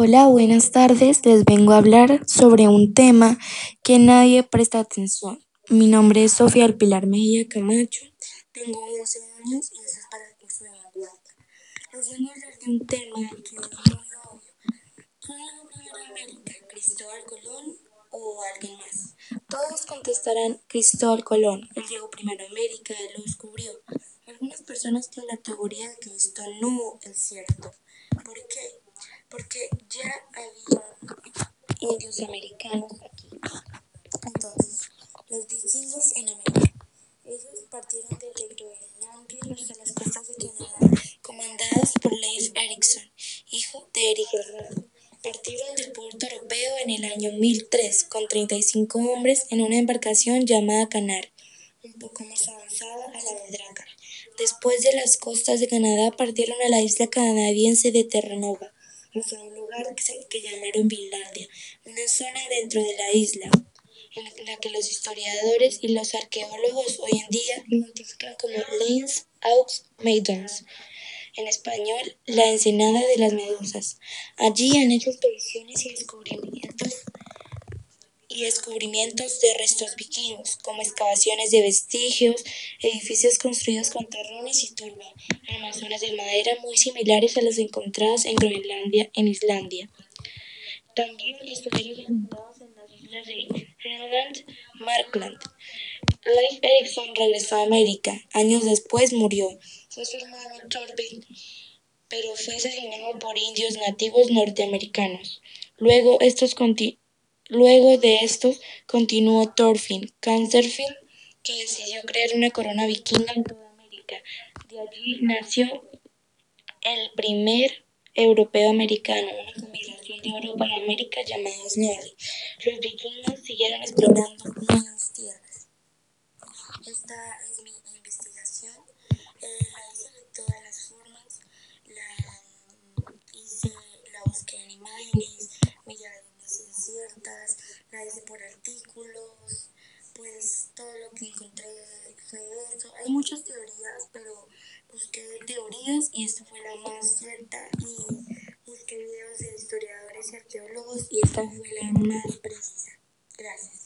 Hola, buenas tardes. Les vengo a hablar sobre un tema que nadie presta atención. Mi nombre es Sofía del Pilar Mejía Camacho, tengo 11 años y eso es para el curso de vanguardia. Les vengo a hablar de un tema que es muy obvio. ¿Quién llegó primero a América? ¿Cristóbal Colón o alguien más? Todos contestarán Cristóbal Colón. Él llegó primero a América, él lo descubrió. Algunas personas tienen la teoría de que esto no es cierto. ¿Por indios americanos aquí. Entonces, los vikingos en América. Ellos partieron desde Groenlandia hasta las costas de Canadá, comandados por Leif Erikson, hijo de Erland. Partieron del puerto europeo en el año 1003 con 35 hombres en una embarcación llamada Canar, un poco más avanzada a la de Drakkar. Después de las costas de Canadá partieron a la isla canadiense de Terranova, un lugar que llamaron Finlandia, una zona dentro de la isla en la que los historiadores y los arqueólogos hoy en día identifican como Lens Aux Maidens, en español, la ensenada de las medusas. Allí han hecho expediciones y descubrimientos descubrimientos de restos vikingos, como excavaciones de vestigios, edificios construidos con terrones y turba, armazones de madera muy similares a los encontrados en Groenlandia, en Islandia. También estuvieron encontrados en las islas de Greenland, Markland. Leif Erikson regresó a América. Años después murió. Fue su hermano Thorvald, pero fue asesinado por indios nativos norteamericanos. Luego, estos Luego de estos continuó Thorfinn Canterfield, que decidió crear una corona vikinga en toda América. De allí nació el primer europeo americano, una combinación de Europa y América llamada Snorri. Los vikingos siguieron explorando nuevas tierras. Esta es mi investigación. Eh, la hice de todas las formas. La hice, la busqué en imágenes, me inciertas, la hice por artículos, pues todo lo que encontré fue eso. Hay muchas teorías, pero busqué teorías y esta fue la más cierta y busqué videos de historiadores y arqueólogos y esta fue la más precisa. Gracias.